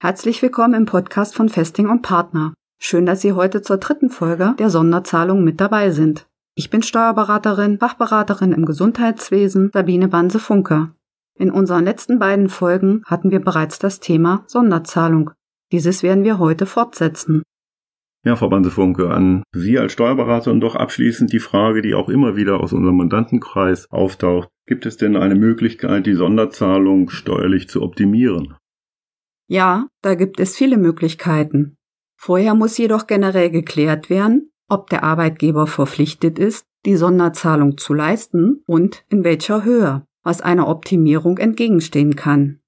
Herzlich willkommen im Podcast von Festing und Partner. Schön, dass Sie heute zur dritten Folge der Sonderzahlung mit dabei sind. Ich bin Steuerberaterin, Fachberaterin im Gesundheitswesen Sabine Banse-Funke. In unseren letzten beiden Folgen hatten wir bereits das Thema Sonderzahlung. Dieses werden wir heute fortsetzen. Ja, Frau Banse-Funke, an Sie als Steuerberaterin doch abschließend die Frage, die auch immer wieder aus unserem Mandantenkreis auftaucht. Gibt es denn eine Möglichkeit, die Sonderzahlung steuerlich zu optimieren? Ja, da gibt es viele Möglichkeiten. Vorher muss jedoch generell geklärt werden, ob der Arbeitgeber verpflichtet ist, die Sonderzahlung zu leisten und in welcher Höhe, was einer Optimierung entgegenstehen kann.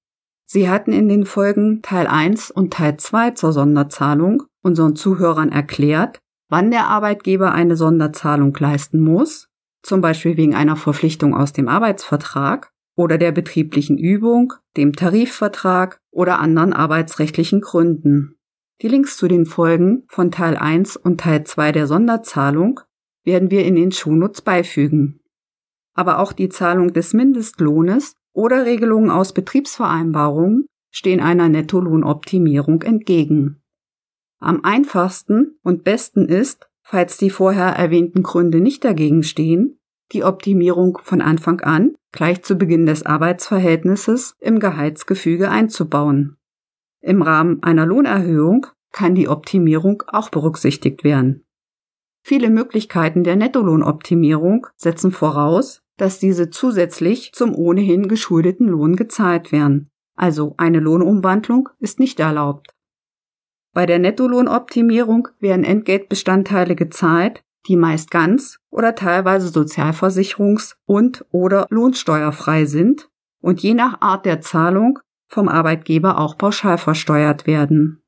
Sie hatten in den Folgen Teil 1 und Teil 2 zur Sonderzahlung unseren Zuhörern erklärt, wann der Arbeitgeber eine Sonderzahlung leisten muss, zum Beispiel wegen einer Verpflichtung aus dem Arbeitsvertrag oder der betrieblichen Übung, dem Tarifvertrag oder anderen arbeitsrechtlichen Gründen. Die Links zu den Folgen von Teil 1 und Teil 2 der Sonderzahlung werden wir in den Shownotes beifügen. Aber auch die Zahlung des Mindestlohnes oder Regelungen aus Betriebsvereinbarungen stehen einer Nettolohnoptimierung entgegen. Am einfachsten und besten ist, falls die vorher erwähnten Gründe nicht dagegen stehen, die Optimierung von Anfang an, gleich zu Beginn des Arbeitsverhältnisses, im Gehaltsgefüge einzubauen. Im Rahmen einer Lohnerhöhung kann die Optimierung auch berücksichtigt werden. Viele Möglichkeiten der Nettolohnoptimierung setzen voraus, dass diese zusätzlich zum ohnehin geschuldeten Lohn gezahlt werden. Also eine Lohnumwandlung ist nicht erlaubt. Bei der Nettolohnoptimierung werden Entgeltbestandteile gezahlt, die meist ganz oder teilweise sozialversicherungs- und oder lohnsteuerfrei sind und je nach Art der Zahlung vom Arbeitgeber auch pauschal versteuert werden.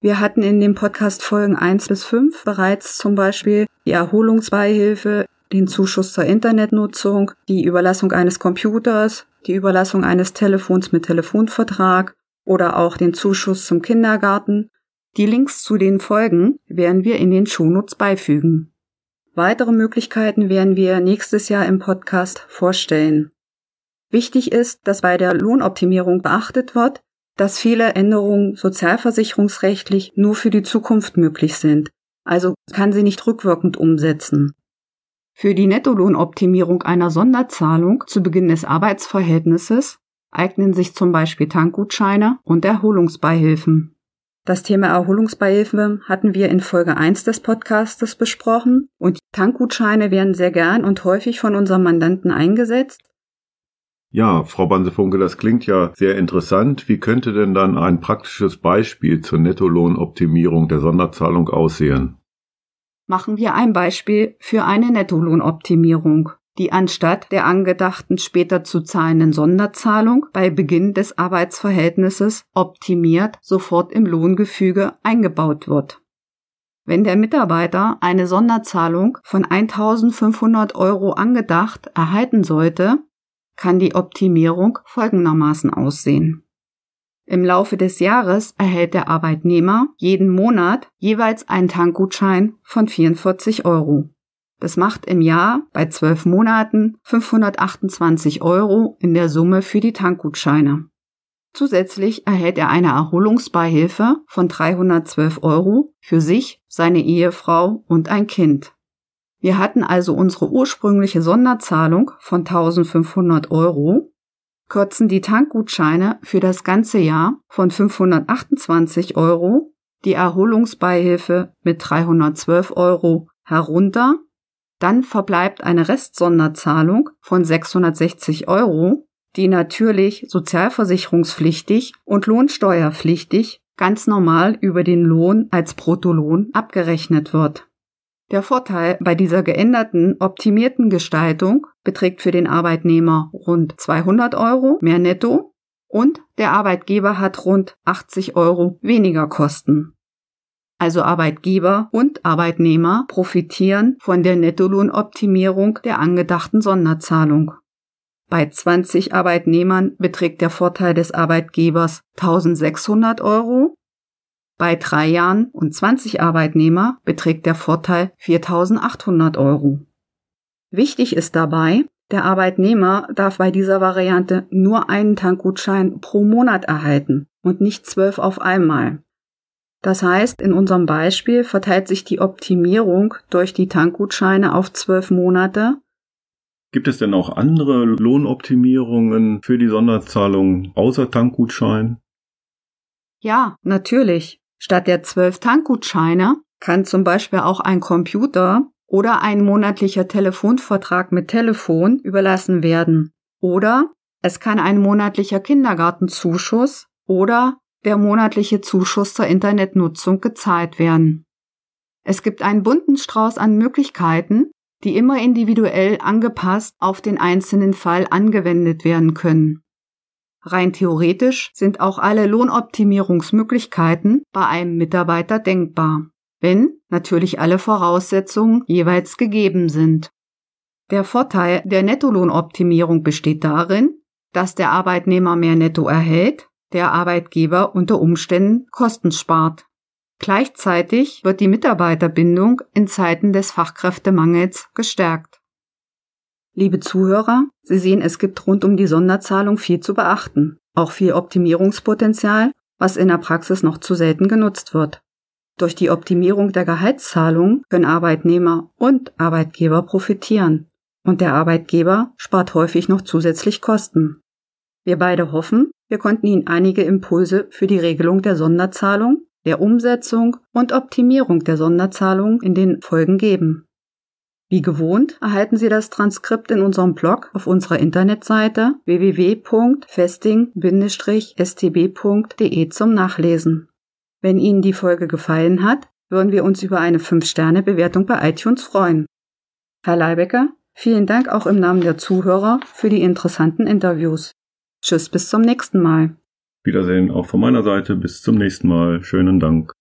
Wir hatten in den Podcast Folgen 1 bis 5 bereits zum Beispiel die Erholungsbeihilfe, den Zuschuss zur Internetnutzung, die Überlassung eines Computers, die Überlassung eines Telefons mit Telefonvertrag oder auch den Zuschuss zum Kindergarten. Die Links zu den Folgen werden wir in den Shownotes beifügen. Weitere Möglichkeiten werden wir nächstes Jahr im Podcast vorstellen. Wichtig ist, dass bei der Lohnoptimierung beachtet wird, dass viele Änderungen sozialversicherungsrechtlich nur für die Zukunft möglich sind, also kann sie nicht rückwirkend umsetzen. Für die Nettolohnoptimierung einer Sonderzahlung zu Beginn des Arbeitsverhältnisses eignen sich zum Beispiel Tankgutscheine und Erholungsbeihilfen. Das Thema Erholungsbeihilfe hatten wir in Folge 1 des Podcastes besprochen und Tankgutscheine werden sehr gern und häufig von unseren Mandanten eingesetzt. Ja, Frau Bansefunke, das klingt ja sehr interessant. Wie könnte denn dann ein praktisches Beispiel zur Nettolohnoptimierung der Sonderzahlung aussehen? Machen wir ein Beispiel für eine Nettolohnoptimierung, die anstatt der angedachten später zu zahlenden Sonderzahlung bei Beginn des Arbeitsverhältnisses optimiert sofort im Lohngefüge eingebaut wird. Wenn der Mitarbeiter eine Sonderzahlung von 1500 Euro angedacht erhalten sollte, kann die Optimierung folgendermaßen aussehen. Im Laufe des Jahres erhält der Arbeitnehmer jeden Monat jeweils einen Tankgutschein von 44 Euro. Das macht im Jahr bei zwölf Monaten 528 Euro in der Summe für die Tankgutscheine. Zusätzlich erhält er eine Erholungsbeihilfe von 312 Euro für sich, seine Ehefrau und ein Kind. Wir hatten also unsere ursprüngliche Sonderzahlung von 1500 Euro, kürzen die Tankgutscheine für das ganze Jahr von 528 Euro, die Erholungsbeihilfe mit 312 Euro herunter, dann verbleibt eine Restsonderzahlung von 660 Euro, die natürlich sozialversicherungspflichtig und lohnsteuerpflichtig ganz normal über den Lohn als Bruttolohn abgerechnet wird. Der Vorteil bei dieser geänderten, optimierten Gestaltung beträgt für den Arbeitnehmer rund 200 Euro mehr netto und der Arbeitgeber hat rund 80 Euro weniger Kosten. Also Arbeitgeber und Arbeitnehmer profitieren von der Nettolohnoptimierung der angedachten Sonderzahlung. Bei 20 Arbeitnehmern beträgt der Vorteil des Arbeitgebers 1600 Euro bei drei Jahren und 20 Arbeitnehmer beträgt der Vorteil 4.800 Euro. Wichtig ist dabei, Der Arbeitnehmer darf bei dieser Variante nur einen Tankgutschein pro Monat erhalten und nicht zwölf auf einmal. Das heißt, in unserem Beispiel verteilt sich die Optimierung durch die Tankgutscheine auf zwölf Monate. Gibt es denn auch andere Lohnoptimierungen für die Sonderzahlung außer Tankgutschein? Ja, natürlich. Statt der zwölf Tankgutscheine kann zum Beispiel auch ein Computer oder ein monatlicher Telefonvertrag mit Telefon überlassen werden. Oder es kann ein monatlicher Kindergartenzuschuss oder der monatliche Zuschuss zur Internetnutzung gezahlt werden. Es gibt einen bunten Strauß an Möglichkeiten, die immer individuell angepasst auf den einzelnen Fall angewendet werden können. Rein theoretisch sind auch alle Lohnoptimierungsmöglichkeiten bei einem Mitarbeiter denkbar, wenn natürlich alle Voraussetzungen jeweils gegeben sind. Der Vorteil der Nettolohnoptimierung besteht darin, dass der Arbeitnehmer mehr Netto erhält der Arbeitgeber unter Umständen Kosten spart. Gleichzeitig wird die Mitarbeiterbindung in Zeiten des Fachkräftemangels gestärkt. Liebe Zuhörer, Sie sehen, es gibt rund um die Sonderzahlung viel zu beachten, auch viel Optimierungspotenzial, was in der Praxis noch zu selten genutzt wird. Durch die Optimierung der Gehaltszahlung können Arbeitnehmer und Arbeitgeber profitieren, und der Arbeitgeber spart häufig noch zusätzlich Kosten. Wir beide hoffen, wir konnten Ihnen einige Impulse für die Regelung der Sonderzahlung, der Umsetzung und Optimierung der Sonderzahlung in den Folgen geben. Wie gewohnt erhalten Sie das Transkript in unserem Blog auf unserer Internetseite www.festing-stb.de zum Nachlesen. Wenn Ihnen die Folge gefallen hat, würden wir uns über eine 5-Sterne-Bewertung bei iTunes freuen. Herr Leibecker, vielen Dank auch im Namen der Zuhörer für die interessanten Interviews. Tschüss, bis zum nächsten Mal. Wiedersehen auch von meiner Seite. Bis zum nächsten Mal. Schönen Dank.